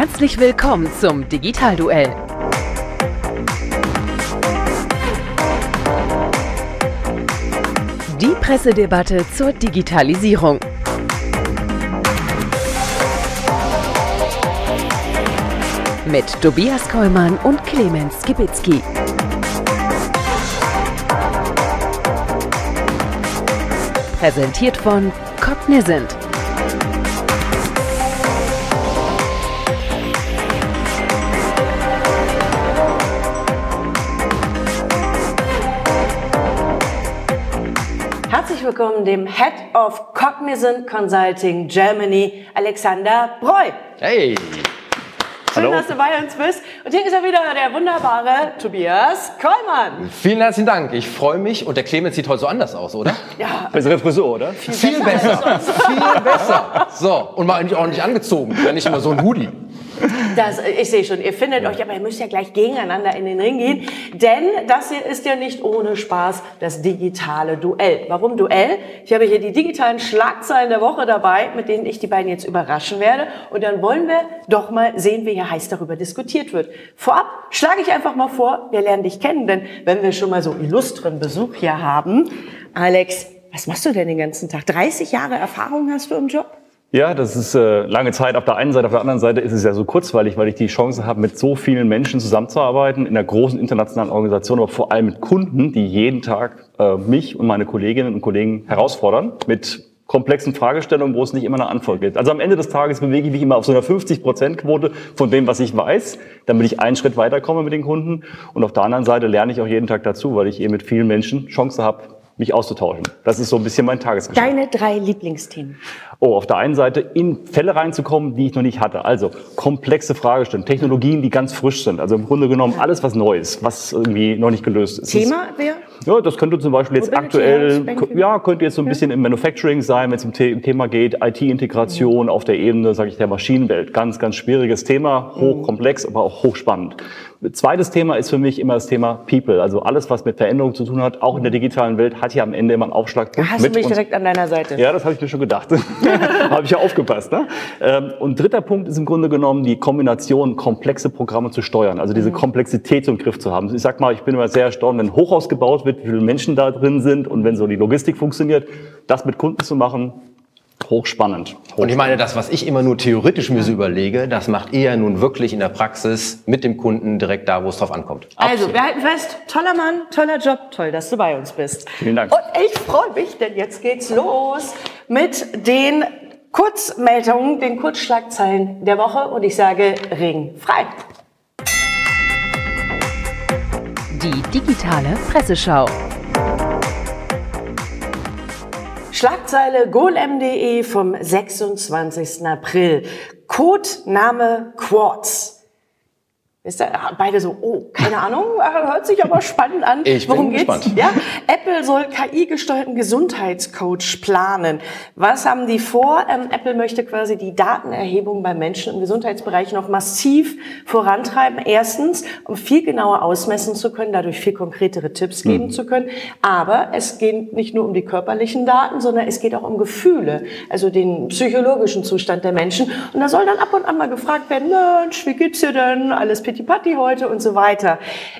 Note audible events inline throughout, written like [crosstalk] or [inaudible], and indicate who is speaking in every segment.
Speaker 1: Herzlich willkommen zum Digitalduell. Die Pressedebatte zur Digitalisierung. Mit Tobias Kollmann und Clemens Skibitzky. Präsentiert von Cognizant.
Speaker 2: Dem Head of Cognizant Consulting Germany, Alexander Breu.
Speaker 3: Hey!
Speaker 2: Schön,
Speaker 3: Hallo.
Speaker 2: dass du bei uns bist. Und hier ist er wieder, der wunderbare Tobias Kollmann.
Speaker 3: Vielen herzlichen Dank. Ich freue mich. Und der Clemens sieht heute so anders aus, oder?
Speaker 2: Ja,
Speaker 4: Bessere Frisur, oder?
Speaker 3: Viel besser. Viel besser. So, und mal eigentlich auch nicht angezogen. Ja, nicht immer so ein Hoodie.
Speaker 2: Das, ich sehe schon, ihr findet euch, aber ihr müsst ja gleich gegeneinander in den Ring gehen. Denn das hier ist ja nicht ohne Spaß das digitale Duell. Warum Duell? Ich habe hier die digitalen Schlagzeilen der Woche dabei, mit denen ich die beiden jetzt überraschen werde. Und dann wollen wir doch mal sehen, wie hier heiß darüber diskutiert wird. Vorab schlage ich einfach mal vor, wir lernen dich kennen, denn wenn wir schon mal so illustren Besuch hier haben, Alex, was machst du denn den ganzen Tag? 30 Jahre Erfahrung hast du im Job?
Speaker 4: Ja, das ist äh, lange Zeit auf der einen Seite. Auf der anderen Seite ist es ja so kurzweilig, weil ich die Chance habe, mit so vielen Menschen zusammenzuarbeiten, in einer großen internationalen Organisation, aber vor allem mit Kunden, die jeden Tag äh, mich und meine Kolleginnen und Kollegen herausfordern mit komplexen Fragestellungen, wo es nicht immer eine Antwort gibt. Also am Ende des Tages bewege ich mich immer auf so einer 50-Prozent-Quote von dem, was ich weiß, damit ich einen Schritt weiterkomme mit den Kunden. Und auf der anderen Seite lerne ich auch jeden Tag dazu, weil ich eben mit vielen Menschen Chance habe, mich auszutauschen. Das ist so ein bisschen mein Tagesgeschäft.
Speaker 2: Deine drei Lieblingsthemen.
Speaker 4: Oh, auf der einen Seite in Fälle reinzukommen, die ich noch nicht hatte. Also komplexe Fragestellungen, Technologien, die ganz frisch sind. Also im Grunde genommen alles was Neues, was irgendwie noch nicht gelöst ist.
Speaker 2: Thema wäre?
Speaker 4: Ja, das könnte zum Beispiel jetzt aktuell, ja, könnte jetzt so ein bisschen im Manufacturing sein, wenn es um The Thema geht, IT-Integration auf der Ebene, sage ich, der Maschinenwelt. Ganz, ganz schwieriges Thema, hochkomplex, aber auch hochspannend. Zweites Thema ist für mich immer das Thema People. Also alles, was mit Veränderung zu tun hat, auch in der digitalen Welt, hat ja am Ende immer einen Aufschlagpunkt.
Speaker 2: Hast du
Speaker 4: mit
Speaker 2: mich
Speaker 4: uns-
Speaker 2: direkt an deiner Seite?
Speaker 4: ja, das habe ich mir schon gedacht. [laughs] habe ich ja aufgepasst. Ne? Ähm, Und dritter Punkt ist im Grunde genommen die Kombination, komplexe Programme zu steuern. Also diese Komplexität im Griff zu haben. Ich sag mal, ich bin immer sehr erstaunt, wenn Hochhaus gebaut wird, wie viele Menschen da drin sind und wenn so die Logistik funktioniert, das mit Kunden zu machen, hochspannend.
Speaker 3: Und ich meine, das, was ich immer nur theoretisch mir so überlege, das macht ihr ja nun wirklich in der Praxis mit dem Kunden direkt da, wo es drauf ankommt.
Speaker 2: Also, wir halten fest, toller Mann, toller Job, toll, dass du bei uns bist.
Speaker 4: Vielen Dank.
Speaker 2: Und ich freue mich, denn jetzt geht's los mit den Kurzmeldungen, den Kurzschlagzeilen der Woche und ich sage Ring frei.
Speaker 1: Die digitale Presseschau.
Speaker 2: Schlagzeile golem.de vom 26. April. Codename Quartz. Ist da beide so, oh, keine Ahnung, [laughs] hört sich aber spannend an.
Speaker 3: Ich bin
Speaker 2: Worum geht's?
Speaker 3: gespannt.
Speaker 2: Ja, Apple soll KI-gesteuerten Gesundheitscoach planen. Was haben die vor? Ähm, Apple möchte quasi die Datenerhebung bei Menschen im Gesundheitsbereich noch massiv vorantreiben. Erstens, um viel genauer ausmessen zu können, dadurch viel konkretere Tipps geben
Speaker 3: Mhm.
Speaker 2: zu können. Aber es geht nicht nur um die körperlichen Daten, sondern es geht auch um Gefühle, also den psychologischen Zustand der Menschen. Und da soll dann ab und an mal gefragt werden, Mensch, wie geht's dir denn? Alles pitti-patti heute und so weiter.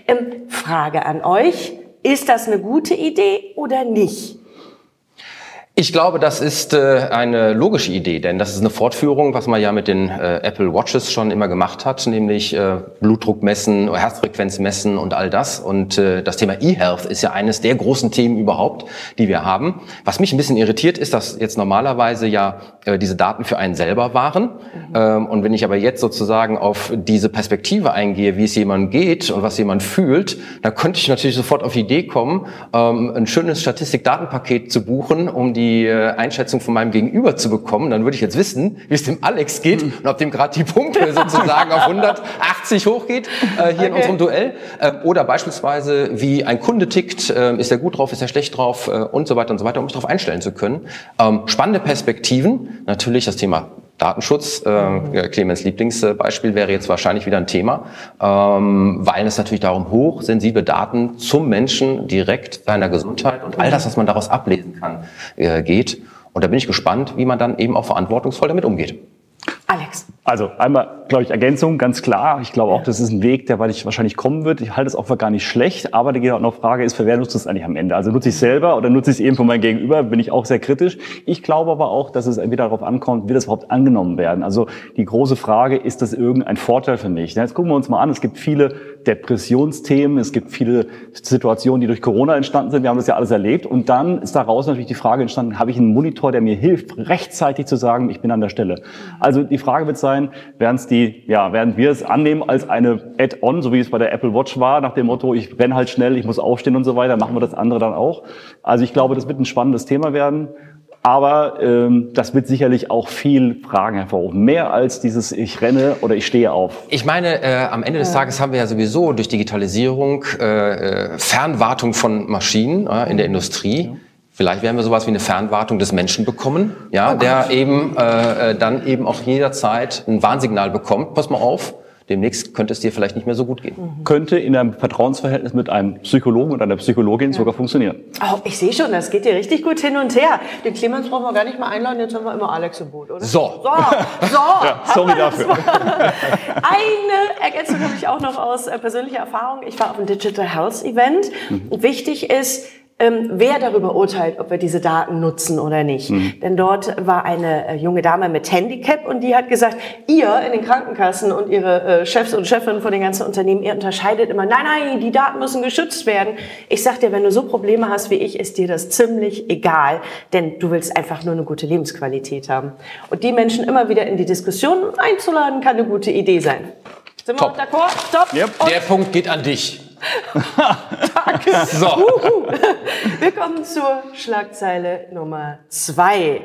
Speaker 2: Ähm, Frage an euch. Ist das eine gute Idee oder nicht?
Speaker 3: Ich glaube, das ist äh, eine logische Idee, denn das ist eine Fortführung, was man ja mit den äh, Apple Watches schon immer gemacht hat, nämlich äh, Blutdruck messen, Herzfrequenz messen und all das. Und äh, das Thema E-Health ist ja eines der großen Themen überhaupt, die wir haben. Was mich ein bisschen irritiert, ist, dass jetzt normalerweise ja äh, diese Daten für einen selber waren. Ähm, und wenn ich aber jetzt sozusagen auf diese Perspektive eingehe, wie es jemandem geht und was jemand fühlt, dann könnte ich natürlich sofort auf die Idee kommen, ähm, ein schönes Statistik-Datenpaket zu buchen, um die äh, Einschätzung von meinem Gegenüber zu bekommen. Dann würde ich jetzt wissen, wie es dem Alex geht und ob dem gerade die Pumpe [laughs] sozusagen auf 180 hochgeht äh, hier in unserem Duell. Äh, oder beispielsweise, wie ein Kunde tickt, äh, ist er gut drauf, ist er schlecht drauf äh, und so weiter und so weiter, um mich darauf einstellen zu können. Ähm, spannende Perspektiven, natürlich das Thema Datenschutz, äh, Clemens Lieblingsbeispiel wäre jetzt wahrscheinlich wieder ein Thema, ähm, weil es natürlich darum hochsensible Daten zum Menschen direkt seiner Gesundheit und all das, was man daraus ablesen kann, äh, geht. Und da bin ich gespannt, wie man dann eben auch verantwortungsvoll damit umgeht.
Speaker 4: Also einmal, glaube ich, Ergänzung, ganz klar. Ich glaube auch, das ist ein Weg, der wahrscheinlich kommen wird. Ich halte es auch für gar nicht schlecht, aber die auch noch Frage ist, für wer nutzt es eigentlich am Ende? Also nutze ich es selber oder nutze ich es eben von meinem Gegenüber? Bin ich auch sehr kritisch. Ich glaube aber auch, dass es wieder darauf ankommt, wie das überhaupt angenommen werden. Also die große Frage, ist das irgendein Vorteil für mich? Jetzt gucken wir uns mal an, es gibt viele Depressionsthemen, es gibt viele Situationen, die durch Corona entstanden sind. Wir haben das ja alles erlebt. Und dann ist daraus natürlich die Frage entstanden, habe ich einen Monitor, der mir hilft, rechtzeitig zu sagen, ich bin an der Stelle? Also die Frage wird sein, werden es die, ja, werden wir es annehmen als eine Add-on, so wie es bei der Apple Watch war, nach dem Motto, ich renne halt schnell, ich muss aufstehen und so weiter, machen wir das andere dann auch. Also ich glaube, das wird ein spannendes Thema werden. Aber ähm, das wird sicherlich auch viel Fragen hervorrufen. Mehr als dieses Ich renne oder ich stehe auf.
Speaker 3: Ich meine, äh, am Ende des Tages haben wir ja sowieso durch Digitalisierung äh, äh Fernwartung von Maschinen äh, in der Industrie. Vielleicht werden wir sowas wie eine Fernwartung des Menschen bekommen, ja, oh der eben äh, äh, dann eben auch jederzeit ein Warnsignal bekommt. Pass mal auf, demnächst könnte es dir vielleicht nicht mehr so gut gehen.
Speaker 4: Mhm. Könnte in einem Vertrauensverhältnis mit einem Psychologen oder einer Psychologin ja. sogar funktionieren.
Speaker 2: Oh, ich sehe schon, das geht dir richtig gut hin und her. Den Clemens brauchen wir gar nicht mal einladen, jetzt haben wir immer Alex im Boot, oder?
Speaker 3: So.
Speaker 2: So, so. [laughs]
Speaker 4: ja, sorry dafür. [laughs]
Speaker 2: Eine Ergänzung habe ich auch noch aus äh, persönlicher Erfahrung. Ich war auf einem Digital Health Event. Mhm. Wichtig ist, ähm, wer darüber urteilt, ob wir diese Daten nutzen oder nicht. Mhm. Denn dort war eine äh, junge Dame mit Handicap und die hat gesagt, ihr in den Krankenkassen und ihre äh, Chefs und Chefinnen von den ganzen Unternehmen, ihr unterscheidet immer, nein, nein, die Daten müssen geschützt werden. Ich sag dir, wenn du so Probleme hast wie ich, ist dir das ziemlich egal, denn du willst einfach nur eine gute Lebensqualität haben. Und die Menschen immer wieder in die Diskussion einzuladen, kann eine gute Idee sein.
Speaker 3: Sind wir Top. d'accord? Top. Yep. Der Punkt geht an dich. [laughs]
Speaker 2: Danke. So. Uhu. Wir kommen zur Schlagzeile Nummer zwei.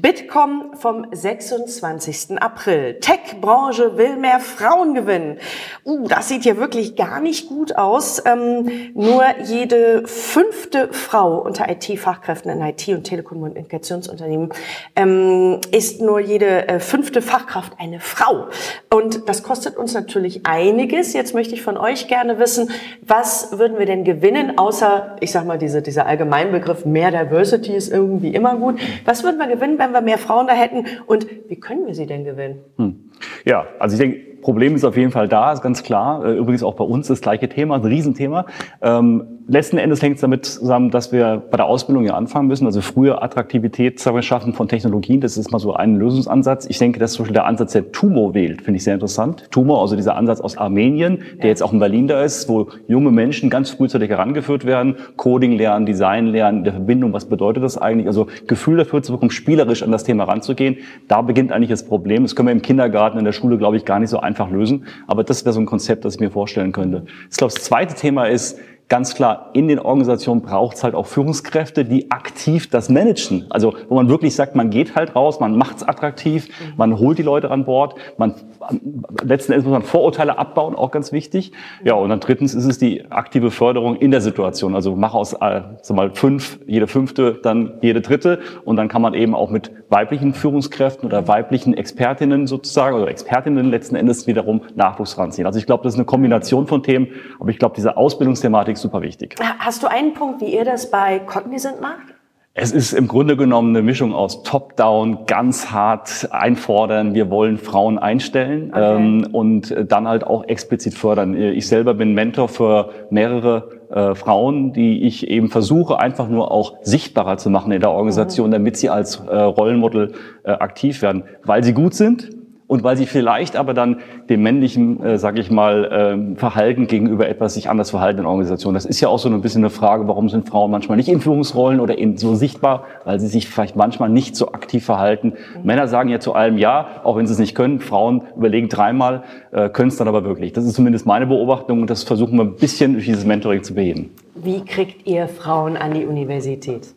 Speaker 2: Bitkom vom 26. April. Tech-Branche will mehr Frauen gewinnen. Uh, das sieht hier wirklich gar nicht gut aus. Ähm, nur jede fünfte Frau unter IT-Fachkräften in IT- und Telekommunikationsunternehmen ähm, ist nur jede äh, fünfte Fachkraft eine Frau. Und das kostet uns natürlich einiges. Jetzt möchte ich von euch gerne wissen, was würden wir denn gewinnen, außer, ich sag mal, diese, dieser Allgemeinbegriff, mehr Diversity ist irgendwie immer gut. Was würden wir gewinnen, wenn wir mehr Frauen da hätten und wie können wir sie denn gewinnen? Hm.
Speaker 4: Ja, also ich denke, Problem ist auf jeden Fall da, ist ganz klar. Äh, übrigens auch bei uns das gleiche Thema, ein Riesenthema. Ähm, letzten Endes hängt es damit zusammen, dass wir bei der Ausbildung ja anfangen müssen, also früher Attraktivität schaffen von Technologien. Das ist mal so ein Lösungsansatz. Ich denke, dass zum Beispiel der Ansatz, der Tumor wählt, finde ich sehr interessant. Tumor, also dieser Ansatz aus Armenien, der jetzt auch in Berlin da ist, wo junge Menschen ganz frühzeitig herangeführt werden, Coding lernen, Design lernen, der Verbindung, was bedeutet das eigentlich? Also Gefühl dafür zu bekommen, spielerisch an das Thema ranzugehen. Da beginnt eigentlich das Problem. Das können wir im Kindergarten, in der Schule, glaube ich, gar nicht so einfach einfach lösen. Aber das wäre so ein Konzept, das ich mir vorstellen könnte. Ich glaube, das zweite Thema ist, ganz klar, in den Organisationen braucht es halt auch Führungskräfte, die aktiv das managen. Also wo man wirklich sagt, man geht halt raus, man macht es attraktiv, man holt die Leute an Bord, man letzten Endes muss man Vorurteile abbauen, auch ganz wichtig. Ja, und dann drittens ist es die aktive Förderung in der Situation. Also mach aus äh, sag mal fünf, jede fünfte, dann jede dritte und dann kann man eben auch mit weiblichen Führungskräften oder weiblichen Expertinnen sozusagen oder Expertinnen letzten Endes wiederum Nachwuchs ranziehen. Also ich glaube, das ist eine Kombination von Themen, aber ich glaube, diese Ausbildungsthematik ist super wichtig.
Speaker 2: Hast du einen Punkt, wie ihr das bei Cognizant macht?
Speaker 4: Es ist im Grunde genommen eine Mischung aus Top-Down, ganz hart einfordern, wir wollen Frauen einstellen okay. ähm, und dann halt auch explizit fördern. Ich selber bin Mentor für mehrere äh, Frauen, die ich eben versuche, einfach nur auch sichtbarer zu machen in der Organisation, mhm. damit sie als äh, Rollenmodel äh, aktiv werden, weil sie gut sind und weil sie vielleicht aber dann dem männlichen, äh, sage ich mal, äh, Verhalten gegenüber etwas sich anders verhalten in Organisationen. Das ist ja auch so ein bisschen eine Frage, warum sind Frauen manchmal nicht in Führungsrollen oder eben so sichtbar, weil sie sich vielleicht manchmal nicht so aktiv verhalten. Mhm. Männer sagen ja zu allem Ja, auch wenn sie es nicht können. Frauen überlegen dreimal, äh, können es dann aber wirklich. Das ist zumindest meine Beobachtung und das versuchen wir ein bisschen durch dieses Mentoring zu beheben.
Speaker 2: Wie kriegt ihr Frauen an die Universität?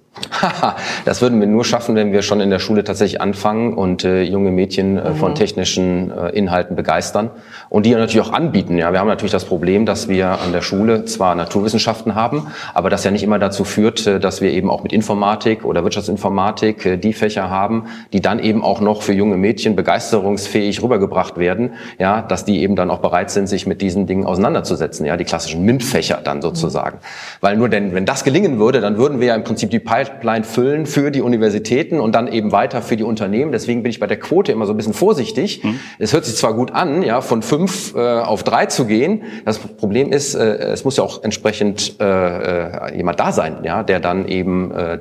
Speaker 3: Das würden wir nur schaffen, wenn wir schon in der Schule tatsächlich anfangen und äh, junge Mädchen äh, von mhm. technischen äh, Inhalten begeistern und die natürlich auch anbieten. Ja, wir haben natürlich das Problem, dass wir an der Schule zwar Naturwissenschaften haben, aber das ja nicht immer dazu führt, äh, dass wir eben auch mit Informatik oder Wirtschaftsinformatik äh, die Fächer haben, die dann eben auch noch für junge Mädchen begeisterungsfähig rübergebracht werden, ja, dass die eben dann auch bereit sind, sich mit diesen Dingen auseinanderzusetzen, ja, die klassischen MINT-Fächer dann sozusagen. Mhm. Weil nur denn, wenn das gelingen würde, dann würden wir ja im Prinzip die Peil Pipeline füllen für die Universitäten und dann eben weiter für die Unternehmen. Deswegen bin ich bei der Quote immer so ein bisschen vorsichtig. Mhm. Es hört sich zwar gut an, ja, von fünf äh, auf drei zu gehen. Das Problem ist, äh, es muss ja auch entsprechend äh, äh jemand da sein, ja, der dann eben äh,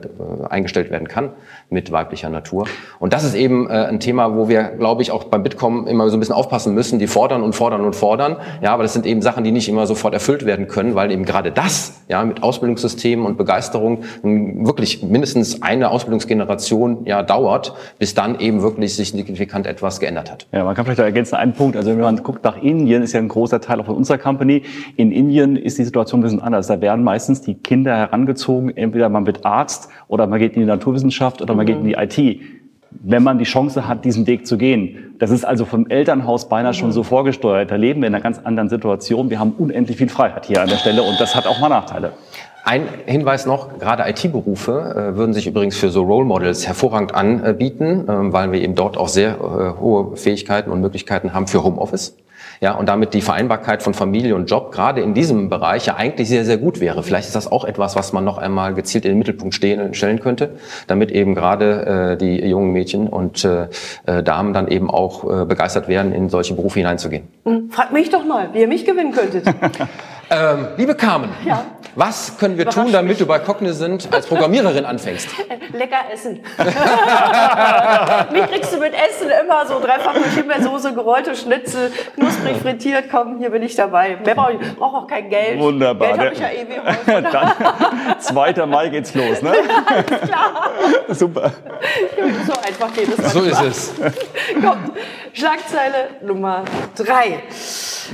Speaker 3: eingestellt werden kann mit weiblicher Natur. Und das ist eben äh, ein Thema, wo wir, glaube ich, auch beim Bitkom immer so ein bisschen aufpassen müssen. Die fordern und fordern und fordern. Ja, aber das sind eben Sachen, die nicht immer sofort erfüllt werden können, weil eben gerade das, ja, mit Ausbildungssystemen und Begeisterung wirklich mindestens eine Ausbildungsgeneration ja dauert, bis dann eben wirklich sich signifikant etwas geändert hat.
Speaker 4: Ja, man kann vielleicht ergänzen einen Punkt. Also wenn man guckt nach Indien, ist ja ein großer Teil auch von unserer Company. In Indien ist die Situation ein bisschen anders. Da werden meistens die Kinder herangezogen, entweder man wird Arzt oder man geht in die Naturwissenschaft oder man geht in die IT wenn man die Chance hat, diesen Weg zu gehen. Das ist also vom Elternhaus beinahe schon so vorgesteuert. Da leben wir in einer ganz anderen Situation. Wir haben unendlich viel Freiheit hier an der Stelle und das hat auch mal Nachteile.
Speaker 3: Ein Hinweis noch, gerade IT-Berufe äh, würden sich übrigens für so Role Models hervorragend anbieten, äh, weil wir eben dort auch sehr äh, hohe Fähigkeiten und Möglichkeiten haben für Homeoffice ja, und damit die Vereinbarkeit von Familie und Job gerade in diesem Bereich ja eigentlich sehr, sehr gut wäre. Vielleicht ist das auch etwas, was man noch einmal gezielt in den Mittelpunkt stehen, stellen könnte, damit eben gerade äh, die jungen Mädchen und äh, äh Damen dann eben auch äh, begeistert werden, in solche Berufe hineinzugehen.
Speaker 2: Hm, frag mich doch mal, wie ihr mich gewinnen könntet. [laughs]
Speaker 3: ähm, liebe Carmen, ja. Was können wir tun, damit du bei Cognizant als Programmiererin anfängst? [laughs]
Speaker 2: Lecker essen. [laughs] Mich kriegst du mit Essen immer so dreifach mit Himbeersoße, gerollte Schnitzel, knusprig frittiert. Komm, hier bin ich dabei. Mehr brauche ich brauche auch kein Geld.
Speaker 4: Wunderbar.
Speaker 2: Geld habe ich ja eh wie [laughs]
Speaker 4: Dann, 2. Mai geht's los, ne? Alles klar. Super.
Speaker 2: So einfach geht es.
Speaker 3: So ist es.
Speaker 2: Kommt. Schlagzeile Nummer drei.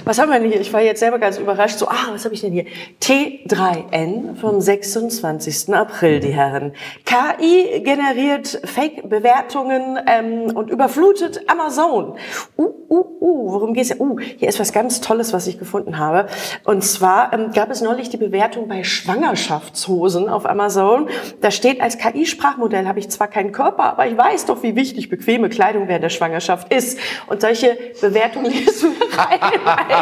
Speaker 2: Was haben wir denn hier? Ich war jetzt selber ganz überrascht. So, ah, was habe ich denn hier? T3N vom 26. April, die Herren. KI generiert Fake-Bewertungen ähm, und überflutet Amazon. Uh, uh, uh, worum geht's? Uh, hier ist was ganz Tolles, was ich gefunden habe. Und zwar ähm, gab es neulich die Bewertung bei Schwangerschaftshosen auf Amazon. Da steht als KI-Sprachmodell habe ich zwar keinen Körper, aber ich weiß doch, wie wichtig bequeme Kleidung während der Schwangerschaft ist. Und solche Bewertungen [laughs] lesen wir rein.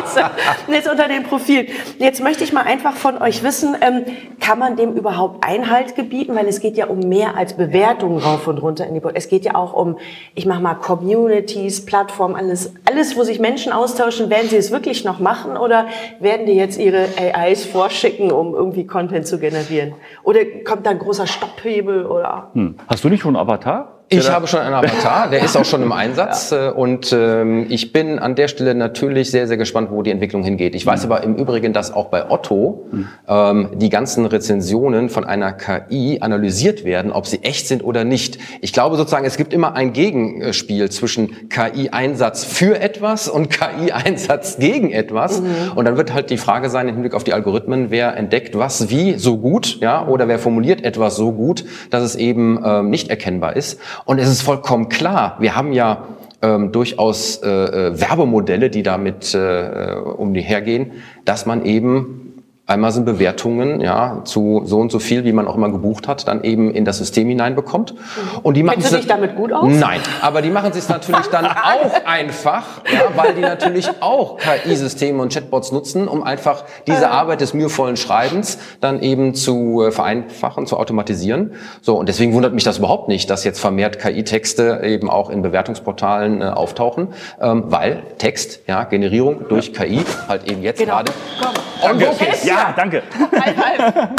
Speaker 2: Scheiße. Jetzt unter dem Profil. Jetzt möchte ich mal einfach von euch wissen, ähm, kann man dem überhaupt Einhalt gebieten? Weil es geht ja um mehr als Bewertungen rauf und runter in die Bo Es geht ja auch um, ich mach mal Communities, Plattformen, alles, alles, wo sich Menschen austauschen. Werden sie es wirklich noch machen oder werden die jetzt ihre AIs vorschicken, um irgendwie Content zu generieren? Oder kommt da ein großer Stopphebel oder?
Speaker 4: Hm. Hast du nicht schon einen Avatar?
Speaker 3: Ich habe schon einen Avatar, der ist auch schon im [laughs] Einsatz ja. Äh, und ähm, ich bin an der Stelle natürlich sehr, sehr gespannt, wo die Entwicklung hingeht. Ich weiß mhm. aber im Übrigen, dass auch bei Otto mhm. ähm, die ganzen Rezensionen von einer KI analysiert werden, ob sie echt sind oder nicht. Ich glaube sozusagen, es gibt immer ein Gegenspiel zwischen KI-Einsatz für etwas und KI-Einsatz gegen etwas. Mhm. Und dann wird halt die Frage sein, im Hinblick auf die Algorithmen, wer entdeckt was wie so gut, ja, oder wer formuliert etwas so gut, dass es eben ähm, nicht erkennbar ist. Und es ist vollkommen klar, wir haben ja ähm, durchaus äh, äh, Werbemodelle, die damit äh, um die hergehen, dass man eben Einmal sind Bewertungen ja zu so und so viel, wie man auch immer gebucht hat, dann eben in das System hineinbekommt.
Speaker 2: Und die machen Kennst du dich damit gut aus?
Speaker 3: Nein, aber die machen es [laughs] natürlich dann auch einfach, ja, weil die natürlich auch KI-Systeme und Chatbots nutzen, um einfach diese äh. Arbeit des mühevollen Schreibens dann eben zu äh, vereinfachen, zu automatisieren. So und deswegen wundert mich das überhaupt nicht, dass jetzt vermehrt KI-Texte eben auch in Bewertungsportalen äh, auftauchen, ähm, weil Text, ja, Generierung durch KI halt eben jetzt genau. gerade.
Speaker 4: Danke. Ja, ja, danke. Halb, halb.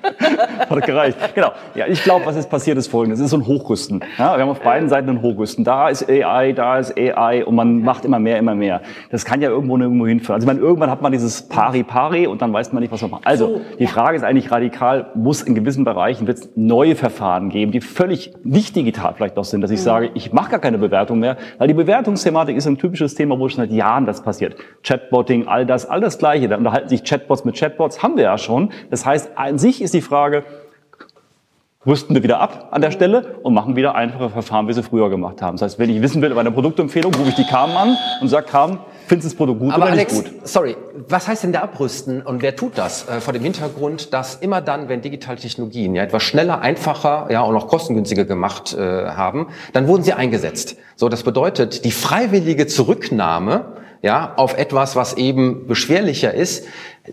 Speaker 4: [laughs] Hat gereicht. Genau. Ja, ich glaube, was jetzt passiert, ist folgendes. Es ist so ein Hochrüsten. Ja, wir haben auf beiden Seiten ein Hochrüsten. Da ist AI, da ist AI und man macht immer mehr, immer mehr. Das kann ja irgendwo nirgendwo hinführen. Also ich meine, irgendwann hat man dieses Pari-Pari und dann weiß man nicht, was man macht. Also, die Frage ist eigentlich radikal, muss in gewissen Bereichen wird es neue Verfahren geben, die völlig nicht digital vielleicht noch sind, dass ich mhm. sage, ich mache gar keine Bewertung mehr, weil die Bewertungsthematik ist ein typisches Thema, wo schon seit Jahren das passiert. Chatbotting, all das, all das Gleiche. Da unterhalten sich Chatbots mit Chatbots, haben wir ja schon. Das heißt, an sich ist die Frage, rüsten wir wieder ab an der Stelle und machen wieder einfache Verfahren, wie sie früher gemacht haben. Das heißt, wenn ich wissen will über eine Produktempfehlung, rufe ich die Carmen an und sage, Carmen, findest du das Produkt gut
Speaker 3: Aber
Speaker 4: oder
Speaker 3: Alex,
Speaker 4: nicht gut?
Speaker 3: sorry, was heißt denn da abrüsten und wer tut das? Äh, vor dem Hintergrund, dass immer dann, wenn digitale Technologien ja etwas schneller, einfacher ja und auch kostengünstiger gemacht äh, haben, dann wurden sie eingesetzt. So, das bedeutet, die freiwillige Zurücknahme ja, auf etwas, was eben beschwerlicher ist,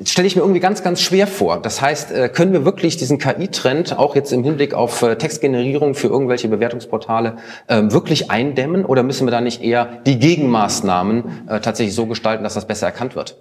Speaker 3: stelle ich mir irgendwie ganz, ganz schwer vor. Das heißt, äh, können wir wirklich diesen KI-Trend auch jetzt im Hinblick auf äh, Textgenerierung für irgendwelche Bewertungsportale ähm, wirklich eindämmen oder müssen wir da nicht eher die Gegenmaßnahmen äh, tatsächlich so gestalten, dass das besser erkannt wird?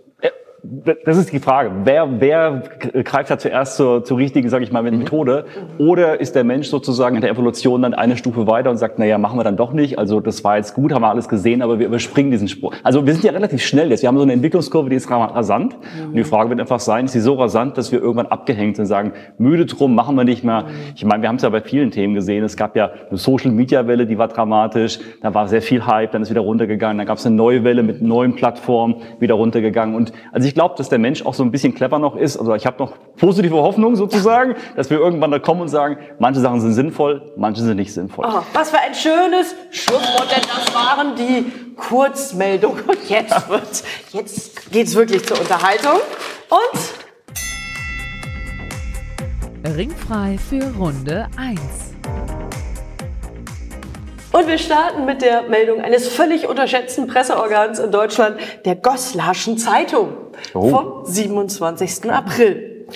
Speaker 4: Das ist die Frage. Wer, wer greift da zuerst zur, zur richtigen, sage ich mal, mhm. Methode? Oder ist der Mensch sozusagen in der Evolution dann eine Stufe weiter und sagt, naja, machen wir dann doch nicht. Also das war jetzt gut, haben wir alles gesehen, aber wir überspringen diesen Spruch. Also wir sind ja relativ schnell jetzt. Wir haben so eine Entwicklungskurve, die ist rasant. Mhm. Und die Frage wird einfach sein, ist sie so rasant, dass wir irgendwann abgehängt sind und sagen, müde drum, machen wir nicht mehr. Mhm. Ich meine, wir haben es ja bei vielen Themen gesehen. Es gab ja eine Social-Media-Welle, die war dramatisch. Da war sehr viel Hype, dann ist wieder runtergegangen. Dann gab es eine neue Welle mit neuen Plattformen, wieder runtergegangen. Und also ich glaube, dass der Mensch auch so ein bisschen clever noch ist. Also ich habe noch positive Hoffnung sozusagen, dass wir irgendwann da kommen und sagen, manche Sachen sind sinnvoll, manche sind nicht sinnvoll.
Speaker 2: Oh, was für ein schönes Schlusswort, denn das waren die Kurzmeldungen. Und jetzt wird, jetzt geht's wirklich zur Unterhaltung. Und
Speaker 1: Ringfrei für Runde 1.
Speaker 2: Und wir starten mit der Meldung eines völlig unterschätzten Presseorgans in Deutschland, der Goslarschen Zeitung oh. vom 27. April.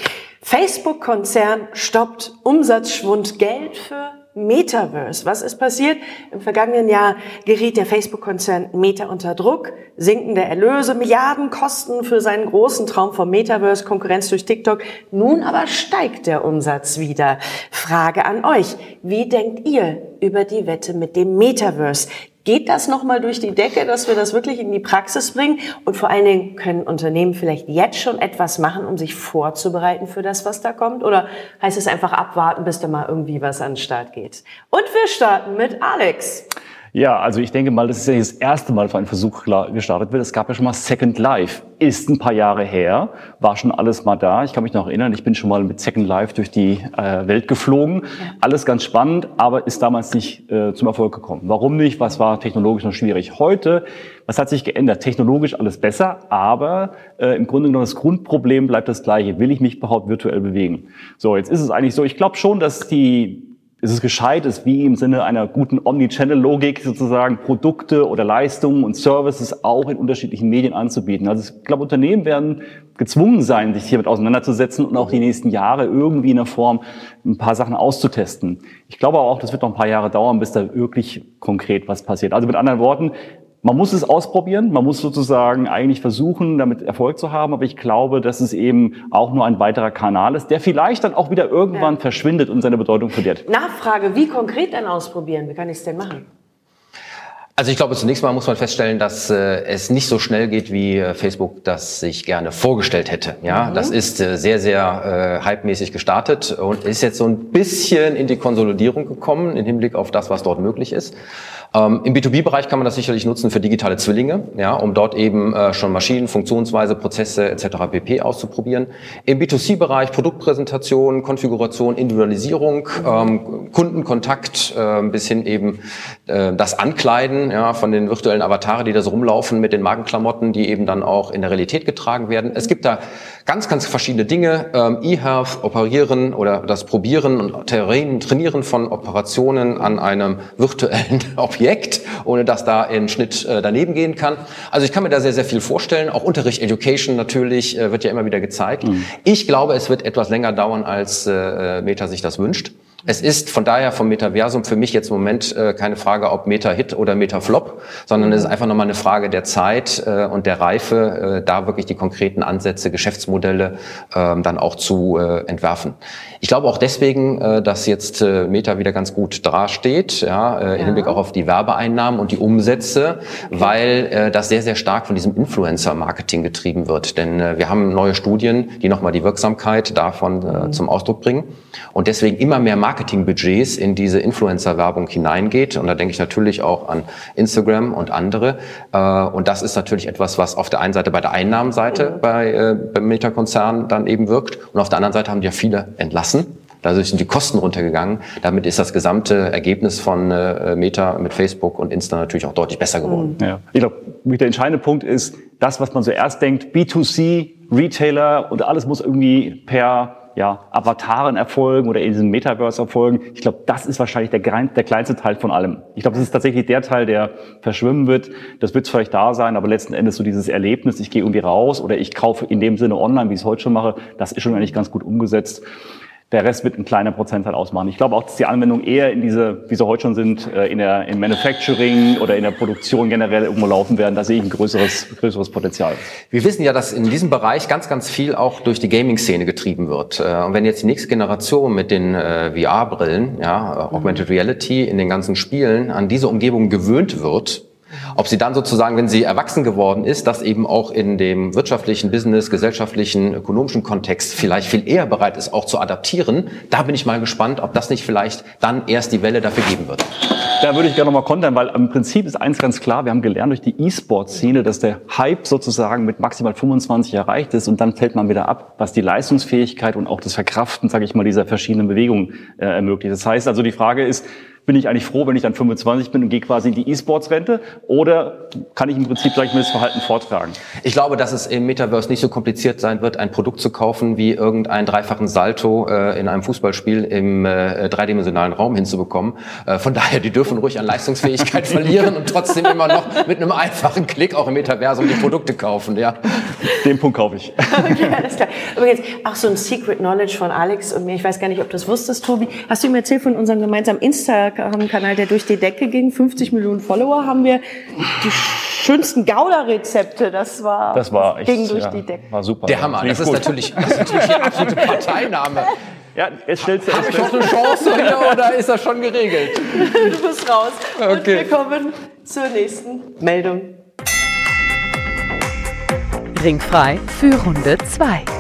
Speaker 2: Facebook-Konzern stoppt Umsatzschwund Geld für Metaverse. Was ist passiert? Im vergangenen Jahr geriet der Facebook-Konzern Meta unter Druck, sinkende Erlöse, Milliardenkosten für seinen großen Traum vom Metaverse, Konkurrenz durch TikTok. Nun aber steigt der Umsatz wieder. Frage an euch. Wie denkt ihr über die Wette mit dem Metaverse? Geht das nochmal durch die Decke, dass wir das wirklich in die Praxis bringen? Und vor allen Dingen können Unternehmen vielleicht jetzt schon etwas machen, um sich vorzubereiten für das, was da kommt? Oder heißt es einfach abwarten, bis da mal irgendwie was an den Start geht? Und wir starten mit Alex.
Speaker 4: Ja, also ich denke mal, das ist ja das erste Mal, wo ein Versuch gestartet wird. Es gab ja schon mal Second Life. Ist ein paar Jahre her, war schon alles mal da. Ich kann mich noch erinnern, ich bin schon mal mit Second Life durch die äh, Welt geflogen. Ja. Alles ganz spannend, aber ist damals nicht äh, zum Erfolg gekommen. Warum nicht? Was war technologisch noch schwierig? Heute, was hat sich geändert? Technologisch alles besser, aber äh, im Grunde genommen das Grundproblem bleibt das gleiche. Will ich mich überhaupt virtuell bewegen? So, jetzt ist es eigentlich so, ich glaube schon, dass die ist es gescheit ist, wie im Sinne einer guten Omnichannel-Logik sozusagen Produkte oder Leistungen und Services auch in unterschiedlichen Medien anzubieten. Also ich glaube, Unternehmen werden gezwungen sein, sich hiermit auseinanderzusetzen und auch die nächsten Jahre irgendwie in der Form ein paar Sachen auszutesten. Ich glaube aber auch, das wird noch ein paar Jahre dauern, bis da wirklich konkret was passiert. Also mit anderen Worten, man muss es ausprobieren, man muss sozusagen eigentlich versuchen, damit Erfolg zu haben, aber ich glaube, dass es eben auch nur ein weiterer Kanal ist, der vielleicht dann auch wieder irgendwann ja. verschwindet und seine Bedeutung verliert.
Speaker 2: Nachfrage, wie konkret denn ausprobieren? Wie kann ich es denn machen?
Speaker 3: Also ich glaube, zunächst mal muss man feststellen, dass äh, es nicht so schnell geht, wie äh, Facebook das sich gerne vorgestellt hätte. Ja, mhm. das ist äh, sehr, sehr äh, hypemäßig gestartet und ist jetzt so ein bisschen in die Konsolidierung gekommen im Hinblick auf das, was dort möglich ist. Ähm, Im B2B-Bereich kann man das sicherlich nutzen für digitale Zwillinge, ja, um dort eben äh, schon Maschinen, Funktionsweise, Prozesse etc. pp. auszuprobieren. Im B2C-Bereich Produktpräsentation, Konfiguration, Individualisierung, ähm, Kundenkontakt äh, bis hin eben äh, das Ankleiden ja, von den virtuellen Avatare, die da so rumlaufen mit den Markenklamotten, die eben dann auch in der Realität getragen werden. Es gibt da ganz, ganz verschiedene Dinge. Ähm, E-Health, Operieren oder das Probieren und Trainieren von Operationen an einem virtuellen [laughs] Objekt, ohne dass da ein Schnitt äh, daneben gehen kann. Also ich kann mir da sehr, sehr viel vorstellen. Auch Unterricht, Education natürlich, äh, wird ja immer wieder gezeigt. Mhm. Ich glaube, es wird etwas länger dauern, als äh, Meta sich das wünscht. Es ist von daher vom Metaversum für mich jetzt im Moment äh, keine Frage, ob Meta-Hit oder Meta-Flop, sondern es ist einfach nochmal eine Frage der Zeit äh, und der Reife, äh, da wirklich die konkreten Ansätze, Geschäftsmodelle ähm, dann auch zu äh, entwerfen. Ich glaube auch deswegen, äh, dass jetzt äh, Meta wieder ganz gut dasteht, ja, äh, im Hinblick auch auf die Werbeeinnahmen und die Umsätze, okay. weil das sehr, sehr stark von diesem Influencer-Marketing getrieben wird. Denn wir haben neue Studien, die nochmal die Wirksamkeit davon mhm. zum Ausdruck bringen und deswegen immer mehr Marketingbudgets in diese Influencer-Werbung hineingeht. Und da denke ich natürlich auch an Instagram und andere. Äh, und das ist natürlich etwas, was auf der einen Seite bei der Einnahmenseite mhm. bei, äh, beim Meta-Konzern dann eben wirkt. Und auf der anderen Seite haben die ja viele entlassen. Dadurch sind die Kosten runtergegangen. Damit ist das gesamte Ergebnis von äh, Meta mit Facebook und Insta natürlich auch deutlich besser geworden.
Speaker 4: Mhm. Ja. Ich glaube, der entscheidende Punkt ist, das, was man zuerst denkt, B2C, Retailer und alles muss irgendwie per ja, Avataren erfolgen oder in diesem Metaverse erfolgen. Ich glaube, das ist wahrscheinlich der, der kleinste Teil von allem. Ich glaube, das ist tatsächlich der Teil, der verschwimmen wird. Das wird vielleicht da sein, aber letzten Endes so dieses Erlebnis, ich gehe irgendwie raus oder ich kaufe in dem Sinne online, wie ich es heute schon mache, das ist schon eigentlich ganz gut umgesetzt. Der Rest wird ein kleiner Prozentteil ausmachen. Ich glaube auch, dass die Anwendungen eher in diese, wie sie heute schon sind, äh, in der in Manufacturing oder in der Produktion generell irgendwo laufen werden. Da sehe ich ein größeres, größeres Potenzial.
Speaker 3: Wir wissen ja, dass in diesem Bereich ganz, ganz viel auch durch die Gaming-Szene getrieben wird. Äh, und wenn jetzt die nächste Generation mit den äh, VR-Brillen, ja, Augmented Reality in den ganzen Spielen an diese Umgebung gewöhnt wird, ob sie dann sozusagen, wenn sie erwachsen geworden ist, das eben auch in dem wirtschaftlichen, Business, gesellschaftlichen, ökonomischen Kontext vielleicht viel eher bereit ist, auch zu adaptieren, da bin ich mal gespannt, ob das nicht vielleicht dann erst die Welle dafür geben wird.
Speaker 4: Da würde ich gerne nochmal kontern, weil im Prinzip ist eins ganz klar, wir haben gelernt durch die E-Sport-Szene, dass der Hype sozusagen mit maximal 25 erreicht ist und dann fällt man wieder ab, was die Leistungsfähigkeit und auch das Verkraften, sage ich mal, dieser verschiedenen Bewegungen äh, ermöglicht. Das heißt also, die Frage ist, bin ich eigentlich froh, wenn ich dann 25 bin und gehe quasi in die E-Sports-Rente? Oder kann ich im Prinzip, sag ich mal, das Verhalten vortragen?
Speaker 3: Ich glaube, dass es im Metaverse nicht so kompliziert sein wird, ein Produkt zu kaufen, wie irgendeinen dreifachen Salto äh, in einem Fußballspiel im äh, dreidimensionalen Raum hinzubekommen. Äh, von daher, die dürfen ruhig an Leistungsfähigkeit [laughs] verlieren und trotzdem immer noch mit einem einfachen Klick auch im Metaversum die Produkte kaufen. Ja.
Speaker 4: Den Punkt kaufe ich. [laughs]
Speaker 2: Okay, alles klar. Übrigens, auch so ein Secret Knowledge von Alex und mir, ich weiß gar nicht, ob du das wusstest, Tobi. Hast du ihm erzählt von unserem gemeinsamen Insta haben einen Kanal, der durch die Decke ging. 50 Millionen Follower haben wir. Die schönsten Gouda-Rezepte, das war,
Speaker 4: das war echt,
Speaker 2: ging durch ja, die Decke.
Speaker 3: War super. Der Hammer. Das ist, natürlich, das ist natürlich die absolute Parteinahme.
Speaker 4: Ja, jetzt stellst du
Speaker 3: Habe ich noch eine Chance hier, oder ist das schon geregelt?
Speaker 2: Du bist raus. Okay. Und wir kommen zur nächsten Meldung.
Speaker 1: Ringfrei für Runde 2.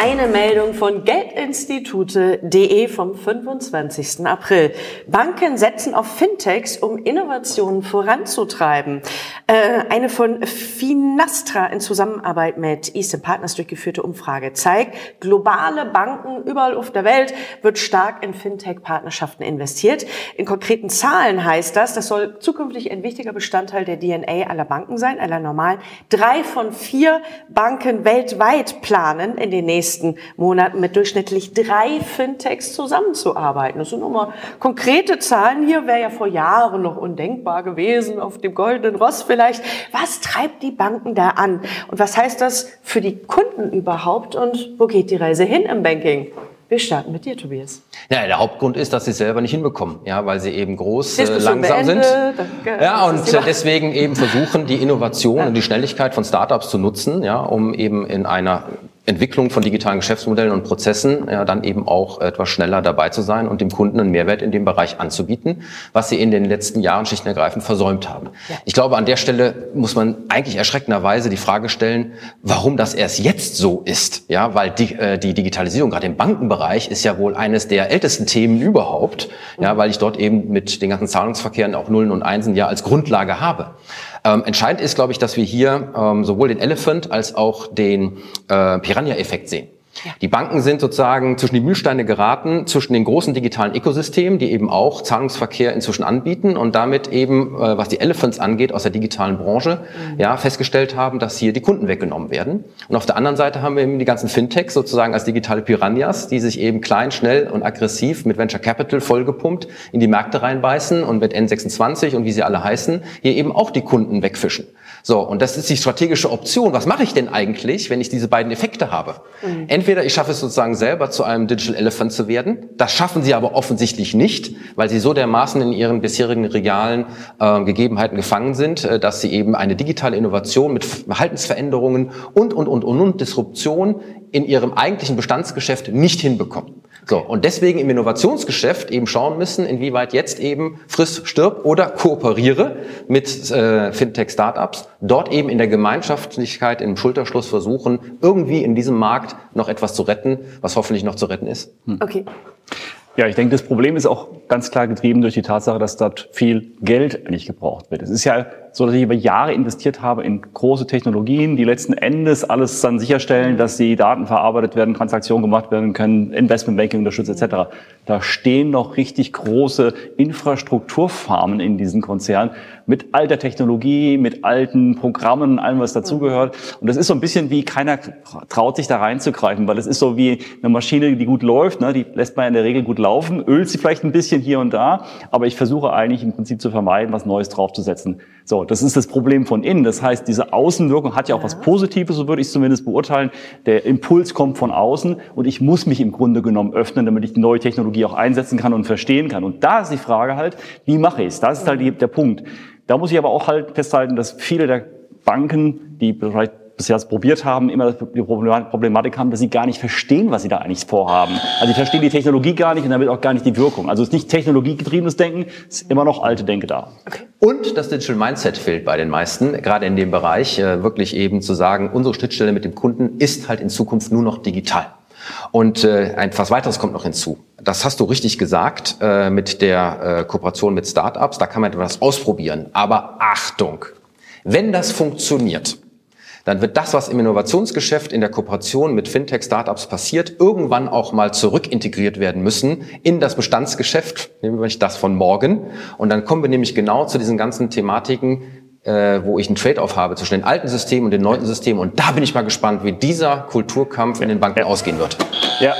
Speaker 2: Eine Meldung von Geldinstitute.de vom 25. April. Banken setzen auf Fintechs, um Innovationen voranzutreiben. Äh, eine von Finastra in Zusammenarbeit mit Eastern Partners durchgeführte Umfrage zeigt, globale Banken überall auf der Welt wird stark in Fintech-Partnerschaften investiert. In konkreten Zahlen heißt das, das soll zukünftig ein wichtiger Bestandteil der DNA aller Banken sein, aller normalen. Drei von vier Banken weltweit planen in den nächsten nächsten Monaten mit durchschnittlich drei Fintechs zusammenzuarbeiten. Das sind nochmal konkrete Zahlen hier, wäre ja vor Jahren noch undenkbar gewesen, auf dem goldenen Ross vielleicht. Was treibt die Banken da an? Und was heißt das für die Kunden überhaupt? Und wo geht die Reise hin im Banking? Wir starten mit dir, Tobias.
Speaker 3: Ja, der Hauptgrund ist, dass sie es selber nicht hinbekommen, ja, weil sie eben groß, äh, langsam sind. Danke. Ja, und deswegen eben versuchen, die Innovation ja. und die Schnelligkeit von Startups zu nutzen, ja, um eben in einer Entwicklung von digitalen Geschäftsmodellen und Prozessen ja, dann eben auch etwas schneller dabei zu sein und dem Kunden einen Mehrwert in dem Bereich anzubieten, was sie in den letzten Jahren schlicht und ergreifend versäumt haben. Ja. Ich glaube, an der Stelle muss man eigentlich erschreckenderweise die Frage stellen, warum das erst jetzt so ist. Ja, weil die, äh, die Digitalisierung gerade im Bankenbereich ist ja wohl eines der ältesten Themen überhaupt, ja, weil ich dort eben mit den ganzen Zahlungsverkehren auch Nullen und Einsen ja als Grundlage habe. Ähm, entscheidend ist, glaube ich, dass wir hier ähm, sowohl den Elephant als auch den äh, Piranha-Effekt sehen. Ja. Die Banken sind sozusagen zwischen die Mühlsteine geraten, zwischen den großen digitalen Ökosystemen, die eben auch Zahlungsverkehr inzwischen anbieten und damit eben, äh, was die Elephants angeht, aus der digitalen Branche, mhm. ja, festgestellt haben, dass hier die Kunden weggenommen werden. Und auf der anderen Seite haben wir eben die ganzen Fintechs sozusagen als digitale Piranhas, die sich eben klein, schnell und aggressiv mit Venture Capital vollgepumpt in die Märkte reinbeißen und mit N26 und wie sie alle heißen, hier eben auch die Kunden wegfischen. So, und das ist die strategische Option. Was mache ich denn eigentlich, wenn ich diese beiden Effekte habe? Mhm. Entweder ich schaffe es sozusagen selber zu einem Digital Elephant zu werden. Das schaffen sie aber offensichtlich nicht, weil sie so dermaßen in ihren bisherigen realen äh, Gegebenheiten gefangen sind, äh, dass sie eben eine digitale Innovation mit Verhaltensveränderungen und, und, und, und, und Disruption in ihrem eigentlichen Bestandsgeschäft nicht hinbekommen. So, und deswegen im Innovationsgeschäft eben schauen müssen, inwieweit jetzt eben friss, stirb oder kooperiere mit äh, Fintech-Startups, dort eben in der Gemeinschaftlichkeit, im Schulterschluss versuchen, irgendwie in diesem Markt noch etwas zu retten, was hoffentlich noch zu retten ist.
Speaker 2: Hm. Okay.
Speaker 4: Ja, ich denke, das Problem ist auch ganz klar getrieben durch die Tatsache, dass dort viel Geld eigentlich gebraucht wird. Es ist ja so dass ich über Jahre investiert habe in große Technologien, die letzten Endes alles dann sicherstellen, dass die Daten verarbeitet werden, Transaktionen gemacht werden können, Investmentbanking unterstützt etc. Da stehen noch richtig große Infrastrukturfarmen in diesen Konzernen mit alter Technologie, mit alten Programmen, allem was dazugehört. Und das ist so ein bisschen wie keiner traut sich da reinzugreifen, weil es ist so wie eine Maschine, die gut läuft, ne? die lässt man in der Regel gut laufen, ölt sie vielleicht ein bisschen hier und da, aber ich versuche eigentlich im Prinzip zu vermeiden, was Neues draufzusetzen. So, das ist das Problem von innen. Das heißt, diese Außenwirkung hat ja auch was Positives, so würde ich es zumindest beurteilen. Der Impuls kommt von außen und ich muss mich im Grunde genommen öffnen, damit ich die neue Technologie auch einsetzen kann und verstehen kann. Und da ist die Frage halt, wie mache ich es? Das ist halt der Punkt. Da muss ich aber auch halt festhalten, dass viele der Banken, die vielleicht bisher es probiert haben, immer die Problematik haben, dass sie gar nicht verstehen, was sie da eigentlich vorhaben. Also sie verstehen die Technologie gar nicht und damit auch gar nicht die Wirkung. Also es ist nicht technologiegetriebenes Denken, es ist immer noch alte Denke da.
Speaker 3: Und das Digital Mindset fehlt bei den meisten, gerade in dem Bereich, äh, wirklich eben zu sagen, unsere Schnittstelle mit dem Kunden ist halt in Zukunft nur noch digital. Und äh, etwas weiteres kommt noch hinzu. Das hast du richtig gesagt äh, mit der äh, Kooperation mit Startups. Da kann man etwas ausprobieren. Aber Achtung, wenn das funktioniert, dann wird das, was im Innovationsgeschäft in der Kooperation mit Fintech-Startups passiert, irgendwann auch mal zurückintegriert werden müssen in das Bestandsgeschäft, nämlich das von morgen. Und dann kommen wir nämlich genau zu diesen ganzen Thematiken, äh, wo ich einen Trade-off habe zwischen den alten Systemen und den neuen Systemen. Und da bin ich mal gespannt, wie dieser Kulturkampf in den Banken ja. ausgehen wird.
Speaker 4: Ja,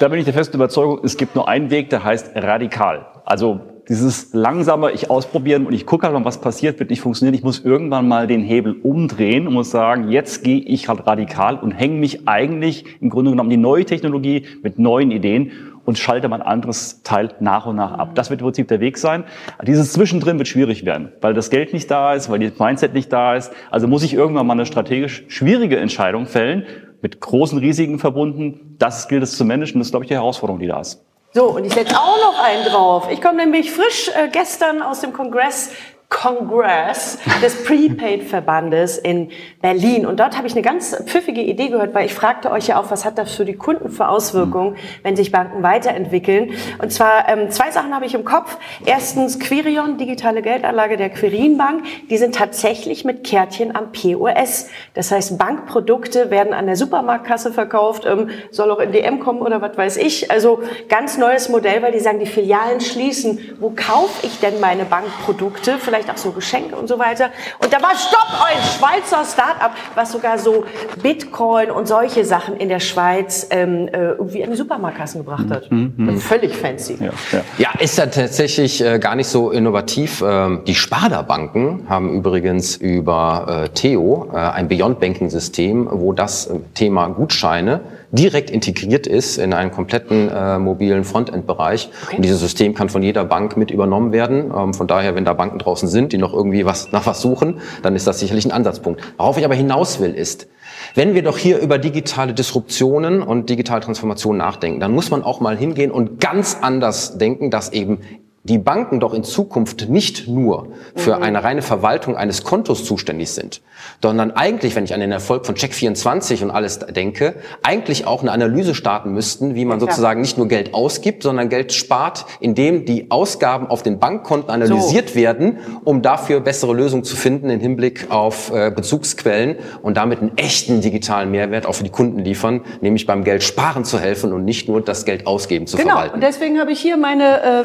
Speaker 4: da bin ich der festen Überzeugung, es gibt nur einen Weg, der heißt radikal. Also dieses langsame, ich ausprobieren und ich gucke halt mal, was passiert, wird nicht funktionieren. Ich muss irgendwann mal den Hebel umdrehen und muss sagen, jetzt gehe ich halt radikal und hänge mich eigentlich im Grunde genommen die neue Technologie mit neuen Ideen und schalte mein anderes Teil nach und nach ab. Das wird im Prinzip der Weg sein. Dieses Zwischendrin wird schwierig werden, weil das Geld nicht da ist, weil das Mindset nicht da ist. Also muss ich irgendwann mal eine strategisch schwierige Entscheidung fällen, mit großen Risiken verbunden. Das gilt es zu managen. Das ist, glaube ich, die Herausforderung, die da ist.
Speaker 2: So, und ich setze auch noch einen drauf. Ich komme nämlich frisch äh, gestern aus dem Kongress Congress des Prepaid-Verbandes in Berlin. Und dort habe ich eine ganz pfiffige Idee gehört, weil ich fragte euch ja auch, was hat das für die Kunden für Auswirkungen, wenn sich Banken weiterentwickeln. Und zwar ähm, zwei Sachen habe ich im Kopf. Erstens Quirion, digitale Geldanlage der Quirin Bank. Die sind tatsächlich mit Kärtchen am POS. Das heißt, Bankprodukte werden an der Supermarktkasse verkauft, ähm, soll auch in DM kommen oder was weiß ich. Also ganz neues Modell, weil die sagen, die Filialen schließen. Wo kaufe ich denn meine Bankprodukte? Vielleicht vielleicht auch so Geschenke und so weiter. Und da war Stopp, ein Schweizer Start-up, was sogar so Bitcoin und solche Sachen in der Schweiz ähm, äh, irgendwie an die Supermarktkassen gebracht hat. Mhm, mhm. Also völlig fancy.
Speaker 3: Ja, ja. ja, ist ja tatsächlich äh, gar nicht so innovativ. Ähm, die Sparda-Banken haben übrigens über äh, Theo äh, ein Beyond Banking-System, wo das äh, Thema Gutscheine direkt integriert ist in einen kompletten äh, mobilen Frontend-Bereich. Okay. Und dieses System kann von jeder Bank mit übernommen werden. Ähm, von daher, wenn da Banken draußen sind, die noch irgendwie was nach was suchen, dann ist das sicherlich ein Ansatzpunkt. Worauf ich aber hinaus will, ist, wenn wir doch hier über digitale Disruptionen und digitale Transformation nachdenken, dann muss man auch mal hingehen und ganz anders denken, dass eben die Banken doch in Zukunft nicht nur für mhm. eine reine Verwaltung eines Kontos zuständig sind, sondern eigentlich, wenn ich an den Erfolg von Check24 und alles denke, eigentlich auch eine Analyse starten müssten, wie man ja, sozusagen nicht nur Geld ausgibt, sondern Geld spart, indem die Ausgaben auf den Bankkonten analysiert so. werden, um dafür bessere Lösungen zu finden im Hinblick auf äh, Bezugsquellen und damit einen echten digitalen Mehrwert auch für die Kunden liefern, nämlich beim Geld sparen zu helfen und nicht nur das Geld ausgeben zu
Speaker 2: genau.
Speaker 3: verwalten.
Speaker 2: Genau, und deswegen habe ich hier meine äh,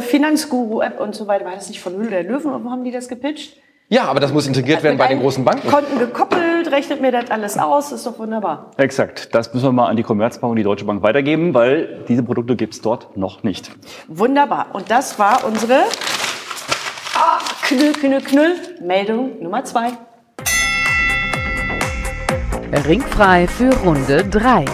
Speaker 2: Finanzguru-App und so weiter. War das nicht von Höhle der Löwen? Warum haben die das gepitcht?
Speaker 3: Ja, aber das muss integriert werden bei den großen Banken.
Speaker 2: Konten gekoppelt, rechnet mir das alles aus, ist doch wunderbar.
Speaker 4: Exakt. Das müssen wir mal an die Commerzbank und die Deutsche Bank weitergeben, weil diese Produkte gibt es dort noch nicht.
Speaker 2: Wunderbar. Und das war unsere ah, Knüll, Knüll, Knüll Meldung Nummer zwei.
Speaker 1: Ringfrei für Runde 3.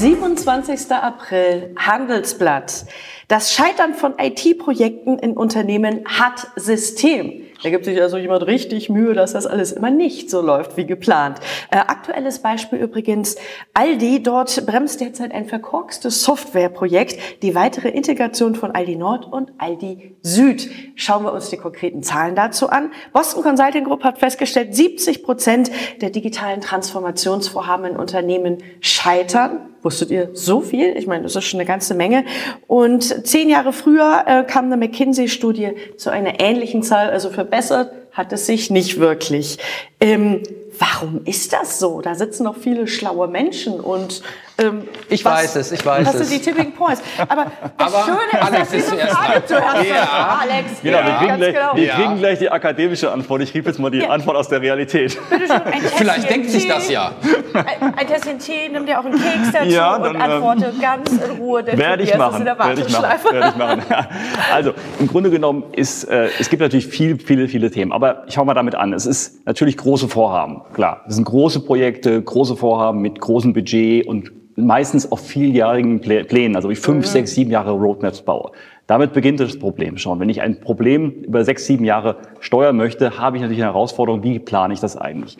Speaker 2: 27. April, Handelsblatt. Das Scheitern von IT-Projekten in Unternehmen hat System. Da gibt sich also jemand richtig Mühe, dass das alles immer nicht so läuft wie geplant. Äh, aktuelles Beispiel übrigens Aldi. Dort bremst derzeit ein verkorkstes Softwareprojekt die weitere Integration von Aldi Nord und Aldi Süd. Schauen wir uns die konkreten Zahlen dazu an. Boston Consulting Group hat festgestellt, 70 Prozent der digitalen Transformationsvorhaben in Unternehmen scheitern Wusstet ihr so viel? Ich meine, das ist schon eine ganze Menge. Und zehn Jahre früher äh, kam eine McKinsey-Studie zu einer ähnlichen Zahl, also verbessert hat es sich nicht wirklich. Ähm, warum ist das so? Da sitzen noch viele schlaue Menschen und
Speaker 3: ähm, ich was, weiß es, ich weiß
Speaker 2: das
Speaker 3: es.
Speaker 2: Das sind die Tipping Points. Aber das
Speaker 3: Aber
Speaker 2: Schöne
Speaker 3: Alex
Speaker 2: ist, dass
Speaker 3: ist
Speaker 2: diese Frage zuerst
Speaker 3: ja.
Speaker 2: Alex,
Speaker 4: Genau,
Speaker 2: ja,
Speaker 4: wir, kriegen gleich,
Speaker 2: genau.
Speaker 4: wir
Speaker 3: Ja.
Speaker 4: kriegen gleich die akademische Antwort. Ich gebe jetzt mal die
Speaker 2: Ja.
Speaker 4: Antwort aus der Realität.
Speaker 2: Schön, [laughs]
Speaker 3: Vielleicht denkt sich das ja.
Speaker 2: Ein, ein Tässchen Tee, nimm dir auch einen Keks dazu
Speaker 4: Ja,
Speaker 2: und
Speaker 4: dann, ähm,
Speaker 2: antworte ganz in Ruhe. denn
Speaker 4: Werde ich machen.
Speaker 2: in der
Speaker 4: Werde ich machen. Werde ich machen. [laughs] Also im Grunde genommen ist äh, es gibt natürlich viel, viele, viele Themen. Aber ich hau mal damit an. Es ist natürlich große Vorhaben. Klar, es sind große Projekte, große Vorhaben mit großem Budget und meistens auf vieljährigen Plä- Plänen, also ich fünf, sechs, sieben Jahre Roadmaps baue. Damit beginnt das Problem schon. Wenn ich ein Problem über sechs, sieben Jahre steuern möchte, habe ich natürlich eine Herausforderung, wie plane ich das eigentlich?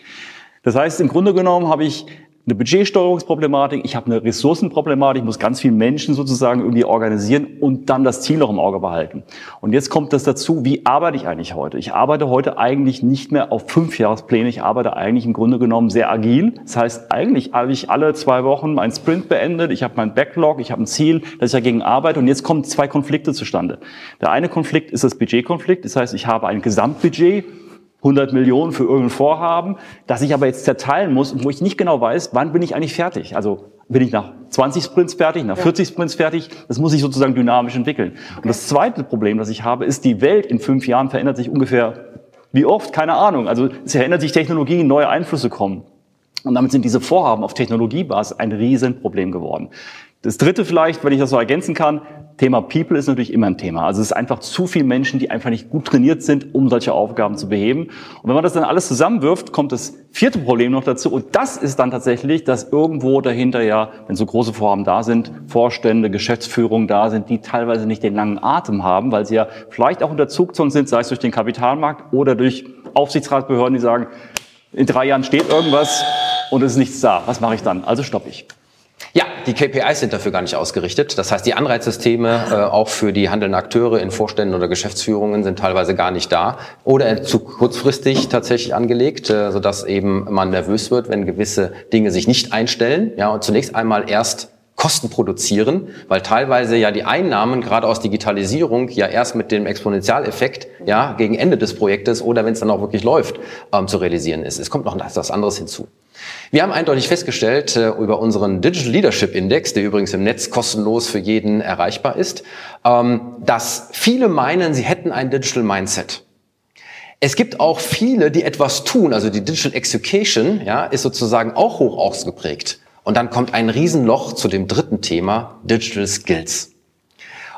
Speaker 4: Das heißt, im Grunde genommen habe ich eine Budgetsteuerungsproblematik, ich habe eine Ressourcenproblematik, ich muss ganz viele Menschen sozusagen irgendwie organisieren und dann das Ziel noch im Auge behalten. Und jetzt kommt das dazu, wie arbeite ich eigentlich heute? Ich arbeite heute eigentlich nicht mehr auf Fünfjahrespläne, ich arbeite eigentlich im Grunde genommen sehr agil. Das heißt, eigentlich habe ich alle zwei Wochen meinen Sprint beendet, ich habe meinen Backlog, ich habe ein Ziel, das ich dagegen arbeite und jetzt kommen zwei Konflikte zustande. Der eine Konflikt ist das Budgetkonflikt, das heißt, ich habe ein Gesamtbudget, 100 Millionen für irgendein Vorhaben, das ich aber jetzt zerteilen muss und wo ich nicht genau weiß, wann bin ich eigentlich fertig. Also bin ich nach 20 Sprints fertig, nach 40 Sprints fertig. Das muss sich sozusagen dynamisch entwickeln. Und das zweite Problem, das ich habe, ist, die Welt in fünf Jahren verändert sich ungefähr wie oft? Keine Ahnung. Also es verändert sich Technologie, neue Einflüsse kommen. Und damit sind diese Vorhaben auf Technologiebasis ein Riesenproblem geworden. Das dritte vielleicht, wenn ich das so ergänzen kann, Thema People ist natürlich immer ein Thema. Also es ist einfach zu viele Menschen, die einfach nicht gut trainiert sind, um solche Aufgaben zu beheben. Und wenn man das dann alles zusammenwirft, kommt das vierte Problem noch dazu. Und das ist dann tatsächlich, dass irgendwo dahinter ja, wenn so große Vorhaben da sind, Vorstände, Geschäftsführungen da sind, die teilweise nicht den langen Atem haben, weil sie ja vielleicht auch unter Zugzwang sind, sei es durch den Kapitalmarkt oder durch Aufsichtsratbehörden, die sagen, in drei Jahren steht irgendwas und es ist nichts da. Was mache ich dann? Also stoppe ich.
Speaker 3: Ja, die KPIs sind dafür gar nicht ausgerichtet. Das heißt, die Anreizsysteme äh, auch für die handelnden Akteure in Vorständen oder Geschäftsführungen sind teilweise gar nicht da oder zu kurzfristig tatsächlich angelegt, äh, sodass eben man nervös wird, wenn gewisse Dinge sich nicht einstellen. Ja, und zunächst einmal erst Kosten produzieren, weil teilweise ja die Einnahmen gerade aus Digitalisierung ja erst mit dem Exponentialeffekt ja gegen Ende des Projektes oder wenn es dann auch wirklich läuft ähm, zu realisieren ist. Es kommt noch etwas anderes hinzu. Wir haben eindeutig festgestellt äh, über unseren Digital Leadership Index, der übrigens im Netz kostenlos für jeden erreichbar ist, ähm, dass viele meinen, sie hätten ein Digital Mindset. Es gibt auch viele, die etwas tun, also die Digital Execution ja, ist sozusagen auch hoch ausgeprägt. Und dann kommt ein Riesenloch zu dem dritten Thema, Digital Skills.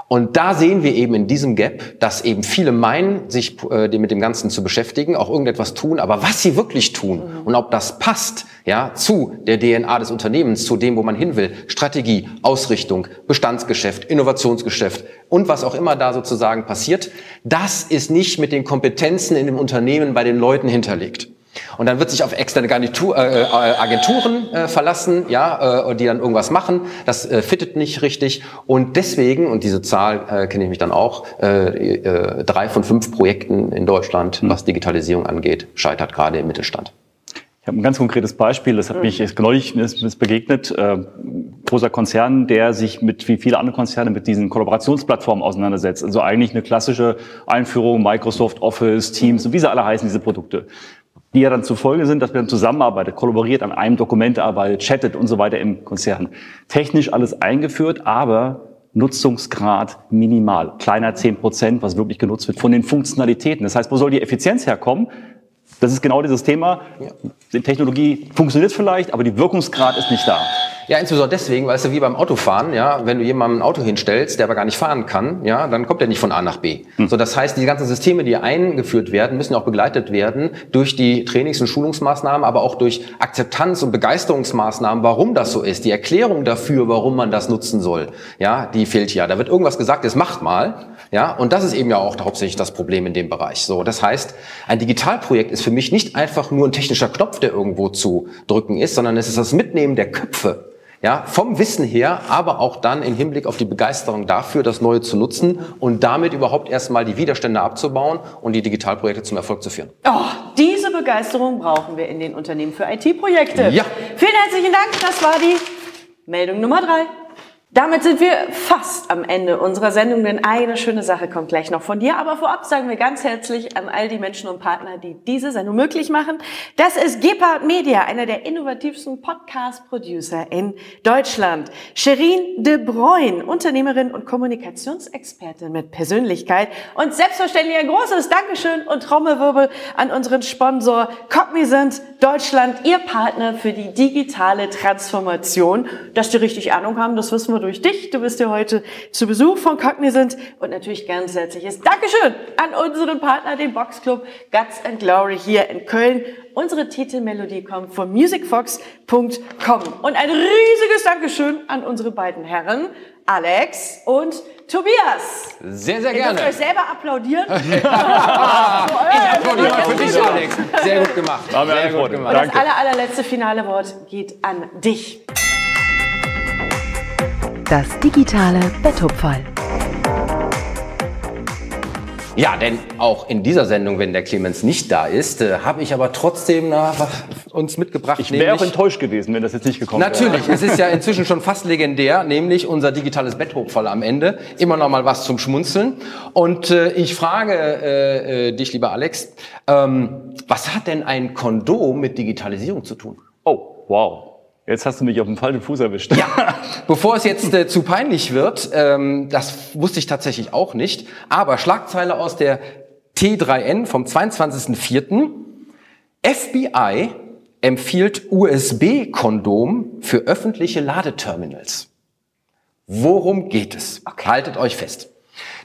Speaker 3: Und da sehen wir eben in diesem Gap, dass eben viele meinen, sich äh, mit dem Ganzen zu beschäftigen, auch irgendetwas tun, aber was sie wirklich tun und ob das passt, ja, zu der DNA des Unternehmens, zu dem, wo man hin will, Strategie, Ausrichtung, Bestandsgeschäft, Innovationsgeschäft und was auch immer da sozusagen passiert, das ist nicht mit den Kompetenzen in dem Unternehmen bei den Leuten hinterlegt. Und dann wird sich auf externe Garnitur, äh, äh, Agenturen äh, verlassen, ja, äh, die dann irgendwas machen. Das äh, fittet nicht richtig. Und deswegen, und diese Zahl äh, kenne ich mich dann auch, äh, äh, drei von fünf Projekten in Deutschland, was Digitalisierung angeht, scheitert gerade im Mittelstand.
Speaker 4: Ich habe ein ganz konkretes Beispiel, das hat mich jetzt neulich ist, ist begegnet. Äh, großer Konzern, der sich mit wie viele andere Konzerne mit diesen Kollaborationsplattformen auseinandersetzt. Also eigentlich eine klassische Einführung, Microsoft Office, Teams und wie sie alle heißen, diese Produkte. Die ja dann zur Folge sind, dass man zusammenarbeitet, kollaboriert, an einem Dokument arbeitet, chattet und so weiter im Konzern. Technisch alles eingeführt, aber Nutzungsgrad minimal, kleiner 10 Prozent, was wirklich genutzt wird von den Funktionalitäten. Das heißt, wo soll die Effizienz herkommen? Das ist genau dieses Thema. Die Technologie funktioniert vielleicht, aber die Wirkungsgrad ist nicht da.
Speaker 3: Ja, insbesondere deswegen, weißt du, wie beim Autofahren, ja, wenn du jemandem ein Auto hinstellst, der aber gar nicht fahren kann, ja, dann kommt er nicht von A nach B.
Speaker 4: Hm.
Speaker 3: So, das heißt, die ganzen Systeme, die eingeführt werden, müssen ja auch begleitet werden durch die Trainings- und Schulungsmaßnahmen, aber auch durch Akzeptanz- und Begeisterungsmaßnahmen, warum das so ist. Die Erklärung dafür, warum man das nutzen soll, ja, die fehlt ja. Da wird irgendwas gesagt, jetzt macht mal, ja, und das ist eben ja auch hauptsächlich das Problem in dem Bereich. So, das heißt, ein Digitalprojekt ist für mich nicht einfach nur ein technischer Knopf, der irgendwo zu drücken ist, sondern es ist das Mitnehmen der Köpfe ja, vom Wissen her, aber auch dann im Hinblick auf die Begeisterung dafür, das Neue zu nutzen und damit überhaupt erstmal die Widerstände abzubauen und die Digitalprojekte zum Erfolg zu führen.
Speaker 2: Oh, diese Begeisterung brauchen wir in den Unternehmen für IT-Projekte.
Speaker 3: Ja.
Speaker 2: Vielen herzlichen Dank. Das war die Meldung Nummer drei. Damit sind wir fast am Ende unserer Sendung, denn eine schöne Sache kommt gleich noch von dir. Aber vorab sagen wir ganz herzlich an all die Menschen und Partner, die diese Sendung möglich machen. Das ist Gepard Media, einer der innovativsten Podcast-Producer in Deutschland. Sherin de Bruyne, Unternehmerin und Kommunikationsexpertin mit Persönlichkeit. Und selbstverständlich ein großes Dankeschön und Trommelwirbel an unseren Sponsor Cognizant Deutschland, ihr Partner für die digitale Transformation. Dass die richtig Ahnung haben, das wissen wir durch dich. Du bist ja heute zu Besuch von Cognizant und natürlich ganz herzliches Dankeschön an unseren Partner, den Boxclub Guts and Glory hier in Köln. Unsere Titelmelodie kommt von musicfox.com. Und ein riesiges Dankeschön an unsere beiden Herren, Alex und Tobias.
Speaker 3: Sehr, sehr
Speaker 2: Ihr
Speaker 3: gerne.
Speaker 2: dürft euch selber applaudieren. [laughs] [laughs]
Speaker 3: Ich applaudiere für dich, Alex. Sehr gut gemacht. Sehr gut gemacht.
Speaker 2: Das
Speaker 4: Danke.
Speaker 2: aller, allerletzte finale Wort geht an dich.
Speaker 1: Das digitale Betthupferl.
Speaker 3: Ja, denn auch in dieser Sendung, wenn der Clemens nicht da ist, äh, habe ich aber trotzdem na, was uns mitgebracht.
Speaker 4: Ich wäre auch enttäuscht gewesen, wenn das jetzt nicht gekommen wäre.
Speaker 3: Natürlich, es ist ja inzwischen schon fast legendär, nämlich unser digitales Betthopferl am Ende. Immer noch mal was zum Schmunzeln. Und äh, ich frage äh, äh, dich, lieber Alex, ähm, was hat denn ein Kondom mit Digitalisierung zu tun?
Speaker 4: Oh, wow. Jetzt hast du mich auf dem falschen Fuß erwischt.
Speaker 3: Ja, bevor es jetzt äh, zu peinlich wird, ähm, das wusste ich tatsächlich auch nicht, aber Schlagzeile aus der T3N vom 22.04. FBI empfiehlt USB-Kondom für öffentliche Ladeterminals. Worum geht es? Haltet euch fest.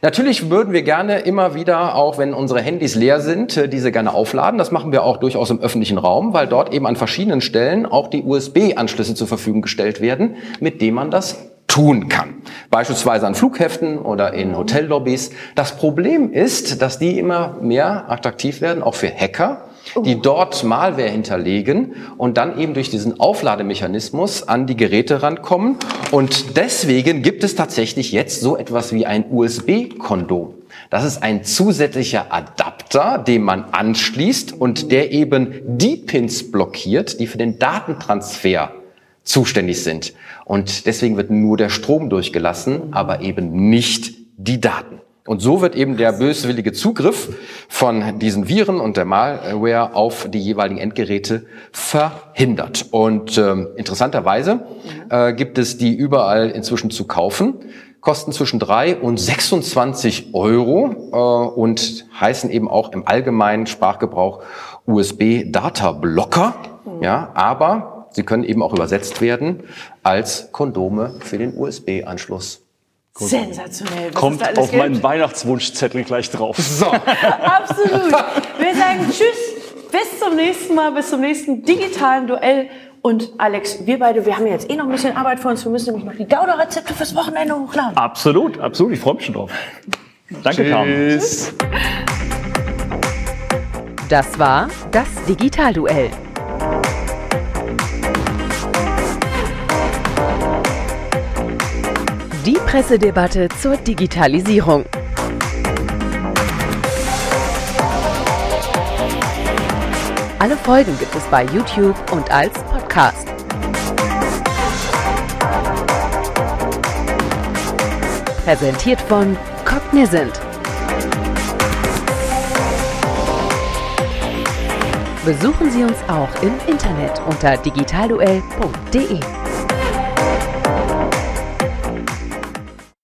Speaker 3: Natürlich würden wir gerne immer wieder, auch wenn unsere Handys leer sind, äh, diese gerne aufladen. Das machen wir auch durchaus im öffentlichen Raum, weil dort eben an verschiedenen Stellen auch die USB-Anschlüsse zur Verfügung gestellt werden, mit denen man das tun kann. Beispielsweise an Flughäfen oder in Hotellobbys. Das Problem ist, dass die immer mehr attraktiv werden, auch für Hacker, die dort Malware hinterlegen und dann eben durch diesen Auflademechanismus an die Geräte rankommen. Und deswegen gibt es tatsächlich jetzt so etwas wie ein USB-Kondom. Das ist ein zusätzlicher Adapter, den man anschließt und der eben die Pins blockiert, die für den Datentransfer zuständig sind. Und deswegen wird nur der Strom durchgelassen, aber eben nicht die Daten. Und so wird eben der böswillige Zugriff von diesen Viren und der Malware auf die jeweiligen Endgeräte verhindert. Und ähm, interessanterweise äh, gibt es die überall inzwischen zu kaufen, kosten zwischen drei und 26 Euro äh, und heißen eben auch im allgemeinen Sprachgebrauch USB Data Blocker. Ja, aber sie können eben auch übersetzt werden als Kondome für den USB-Anschluss.
Speaker 2: Sensationell. was
Speaker 4: Kommt auf
Speaker 2: gibt.
Speaker 4: meinen Weihnachtswunschzettel gleich drauf. [laughs]
Speaker 3: So,
Speaker 2: Absolut. Wir sagen Tschüss, bis zum nächsten Mal, bis zum nächsten digitalen Duell. Und Alex, wir beide, wir haben jetzt eh noch ein bisschen Arbeit vor uns. Wir müssen nämlich noch die Gouda-Rezepte fürs Wochenende hochladen.
Speaker 4: Absolut, absolut. Ich freue mich schon drauf. Danke, Carmen.
Speaker 3: tschüss.
Speaker 1: Das war das Digitalduell. Pressedebatte zur Digitalisierung. Alle Folgen gibt es bei YouTube und als Podcast. Präsentiert von Cognizant. Besuchen Sie uns auch im Internet unter digitalduell.de.